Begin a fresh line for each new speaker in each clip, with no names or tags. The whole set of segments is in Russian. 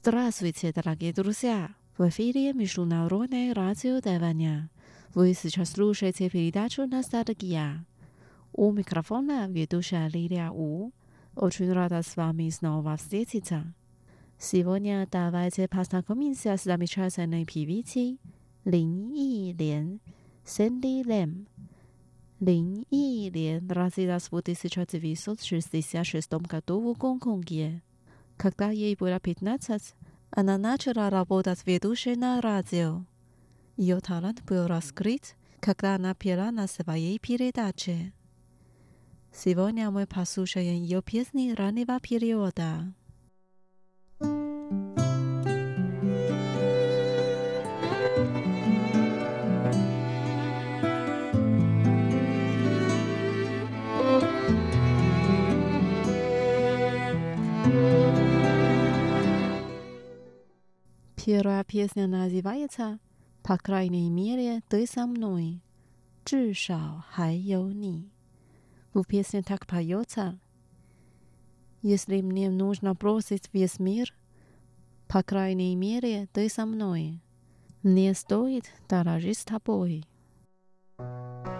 Здравствуйте, дорогие друзья! В эфире Международное радио Тайваня. Вы сейчас слушаете передачу «Ностальгия». У микрофона ведущая Лилия У. Очень рада с вами снова встретиться. Сегодня давайте познакомимся с замечательной певицей Лин И Лен, Сэнди Лэм. Лин И Лен родилась в 1966 году в Гонконге. Когда ей было 15, она начала работать ведущей на радио. Ее талант был раскрыт, когда она пела на своей передаче. Сегодня мы послушаем ее песни раннего периода. Первая песня называется «По крайней мере, ты со мной». «Чишао хайо ни». В песне так поется. «Если мне нужно бросить весь мир, по крайней мере, ты со мной. Не стоит дорожить с тобой».
thank you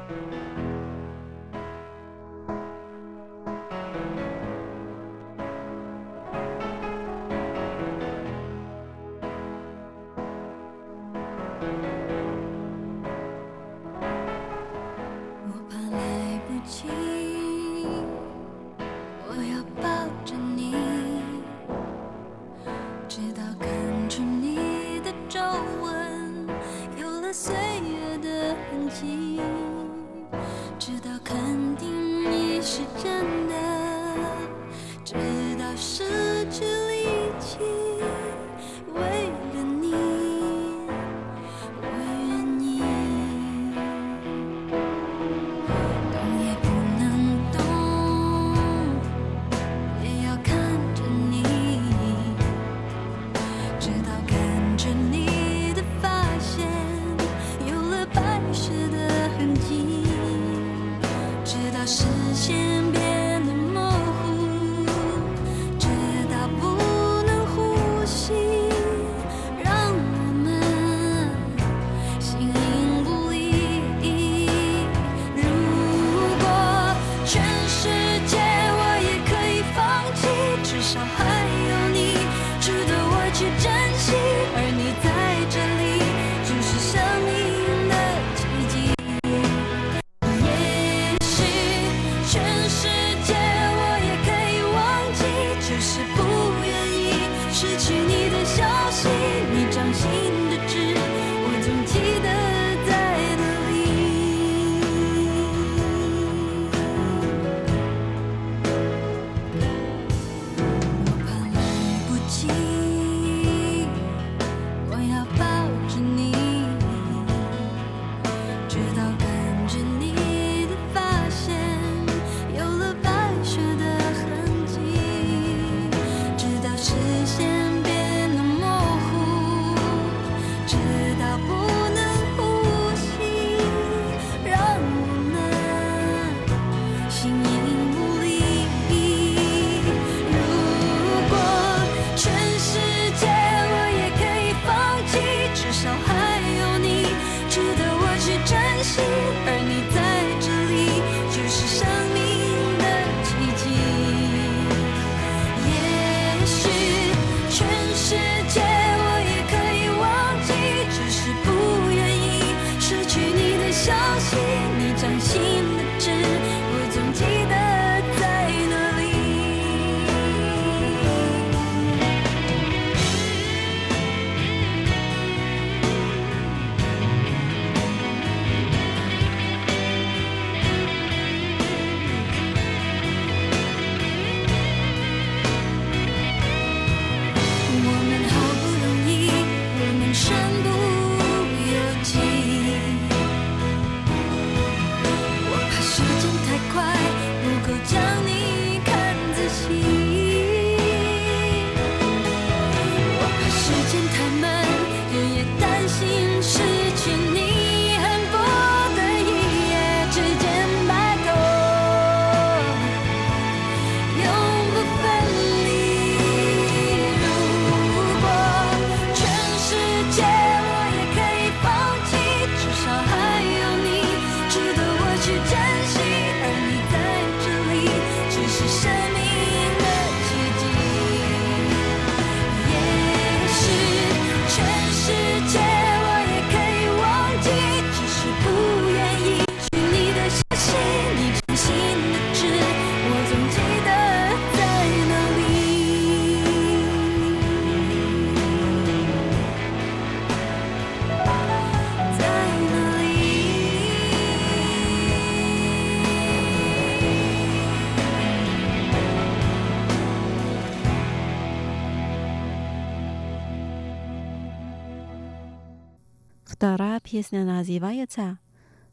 Вторая песня называется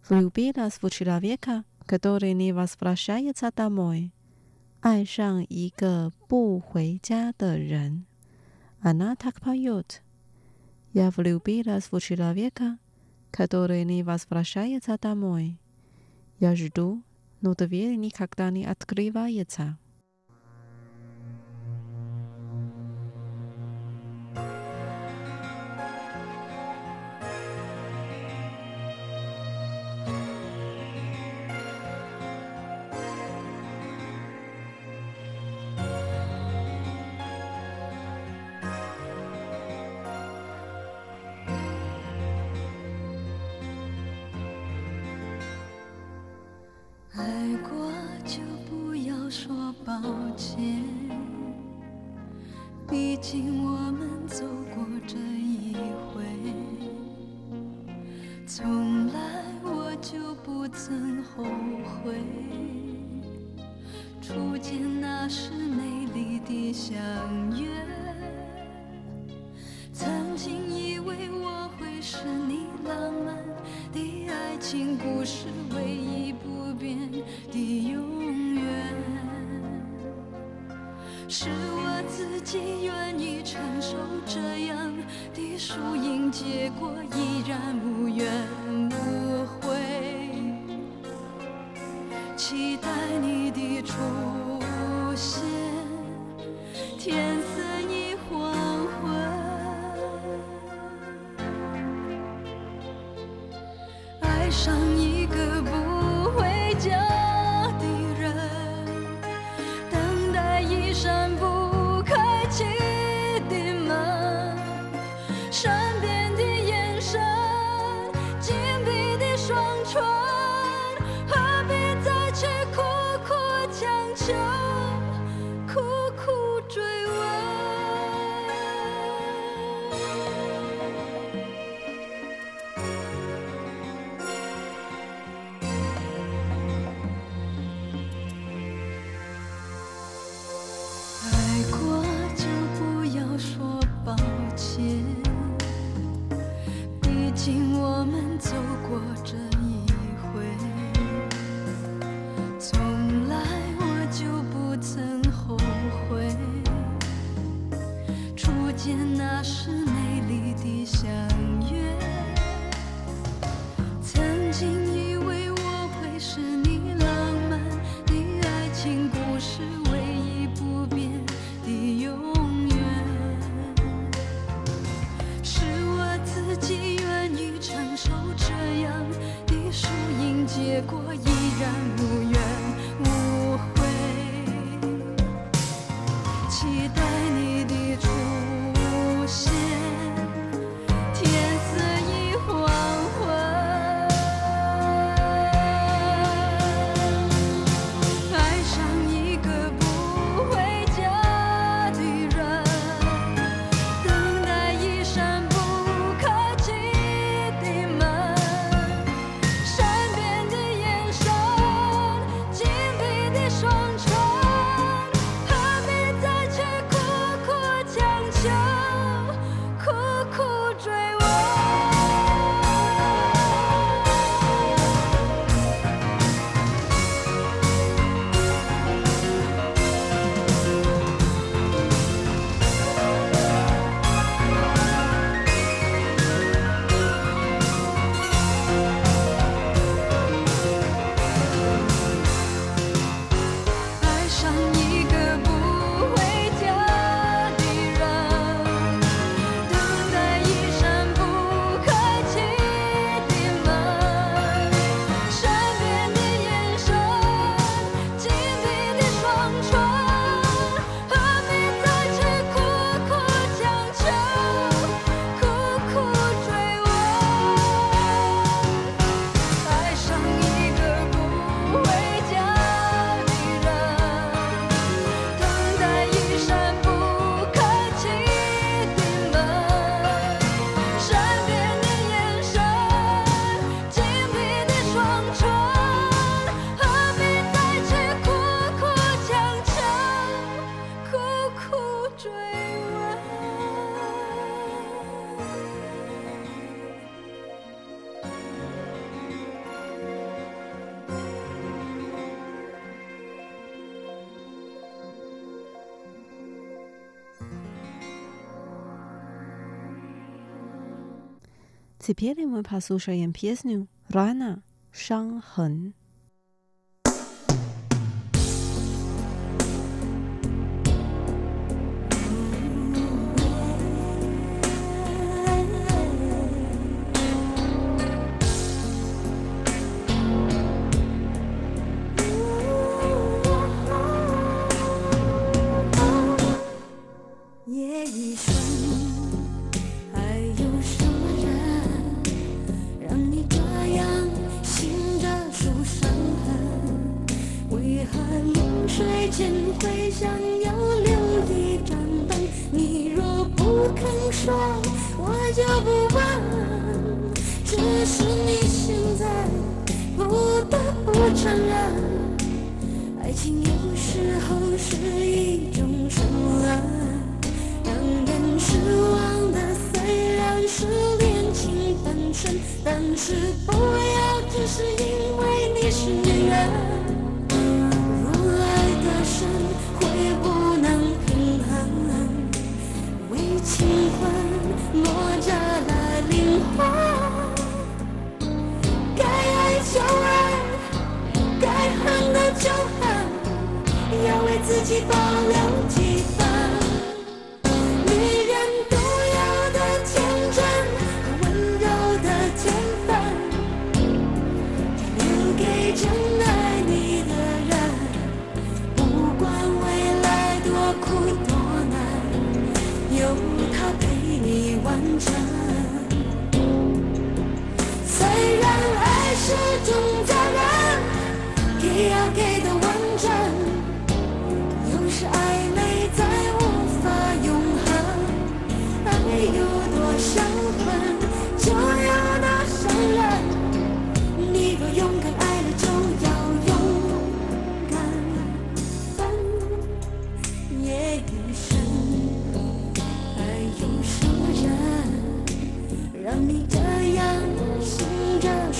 «Влюбилась в человека, который не возвращается домой». 爱上一个不回家的人。Она так поет. Я влюбилась в человека, который не возвращается домой. Я жду, но дверь никогда не открывается.
是我自己愿意承受这样的输赢结果依然无怨无悔。期待你的出春 Теперь мы послушаем песню «Рана. 伤痕》。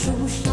সমস্যা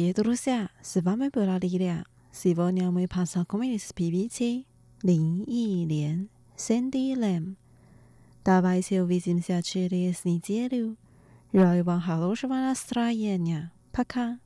耶！多罗夏，是否没布拉莉了？是否两位爬上上面的是皮皮车？林忆莲，Cindy Lam，大白车尾顶下车的是你姐了？
然后往下都是玩了耍眼呢，拍卡。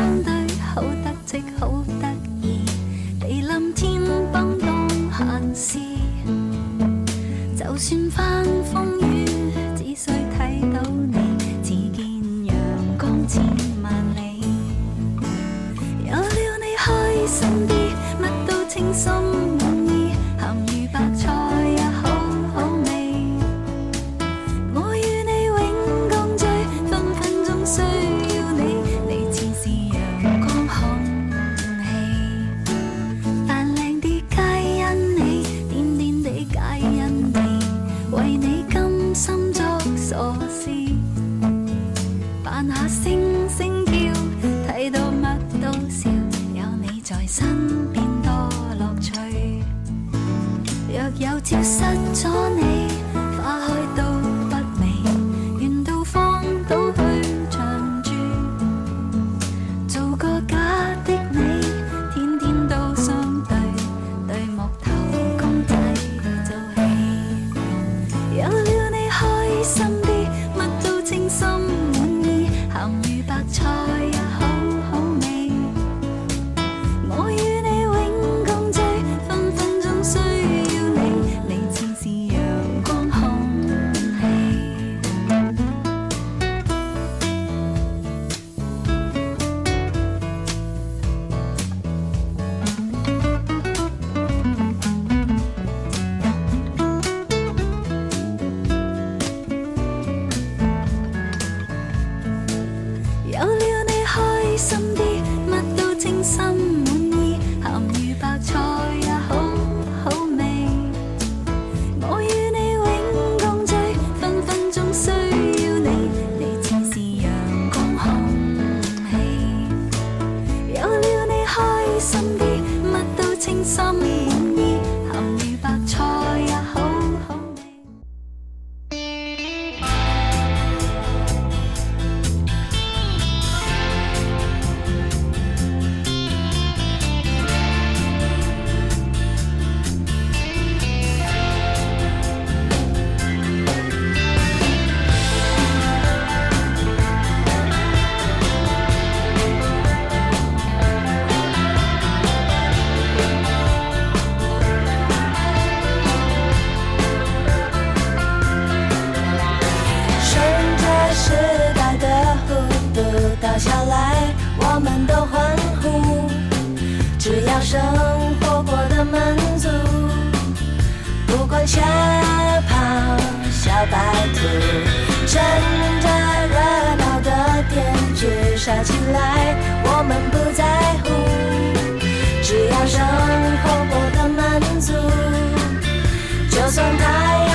相对好得戚好得意地冧天崩当闲事。就算翻风晚下星。
生活过得满足，不管下跑小白兔，趁着热闹的天去耍起来，我们不在乎，只要生活过得满足，就算太。